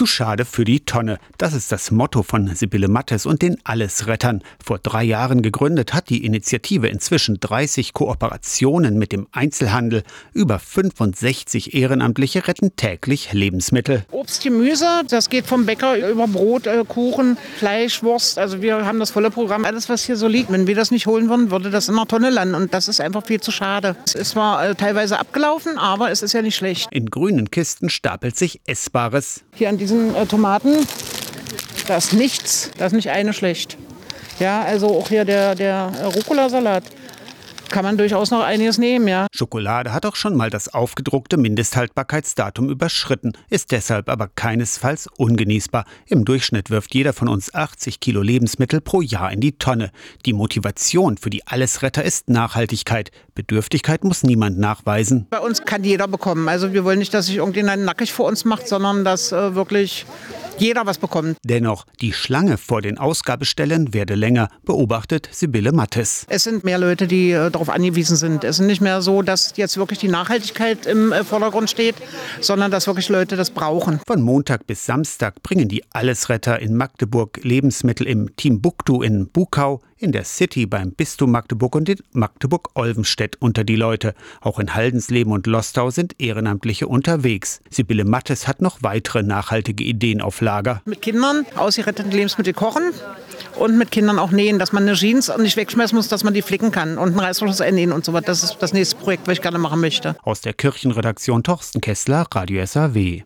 Zu schade für die Tonne. Das ist das Motto von Sibylle Mattes und den Allesrettern. Vor drei Jahren gegründet hat die Initiative inzwischen 30 Kooperationen mit dem Einzelhandel. Über 65 Ehrenamtliche retten täglich Lebensmittel. Obst, Gemüse, das geht vom Bäcker über Brot, äh, Kuchen, Fleisch, Wurst. Also wir haben das volle Programm. Alles, was hier so liegt. Wenn wir das nicht holen würden, würde das in der Tonne landen. Und das ist einfach viel zu schade. Es ist zwar äh, teilweise abgelaufen, aber es ist ja nicht schlecht. In grünen Kisten stapelt sich Essbares. Hier an diesen äh, Tomaten, da ist nichts, da ist nicht eine schlecht. Ja, also auch hier der, der Rucola-Salat kann man durchaus noch einiges nehmen, ja. Schokolade hat auch schon mal das aufgedruckte Mindesthaltbarkeitsdatum überschritten, ist deshalb aber keinesfalls ungenießbar. Im Durchschnitt wirft jeder von uns 80 Kilo Lebensmittel pro Jahr in die Tonne. Die Motivation für die Allesretter ist Nachhaltigkeit. Bedürftigkeit muss niemand nachweisen. Bei uns kann jeder bekommen. Also wir wollen nicht, dass sich irgendjemand nackig vor uns macht, sondern dass äh, wirklich jeder was bekommt. Dennoch, die Schlange vor den Ausgabestellen werde länger, beobachtet Sibylle Mattes. Es sind mehr Leute, die äh, darauf angewiesen sind. Es ist nicht mehr so, dass jetzt wirklich die Nachhaltigkeit im äh, Vordergrund steht, sondern dass wirklich Leute das brauchen. Von Montag bis Samstag bringen die Allesretter in Magdeburg Lebensmittel im Timbuktu in Bukau, in der City beim Bistum Magdeburg und in Magdeburg-Olvenstedt unter die Leute. Auch in Haldensleben und Lostau sind Ehrenamtliche unterwegs. Sibylle Mattes hat noch weitere nachhaltige Ideen auf Lager. Mit Kindern ausgerettete Lebensmittel kochen und mit Kindern auch nähen, dass man eine Jeans nicht wegschmeißen muss, dass man die flicken kann und einen Reißverschluss einnähen und so weiter. Das ist das nächste Projekt, was ich gerne machen möchte. Aus der Kirchenredaktion Torsten Kessler, Radio SAW.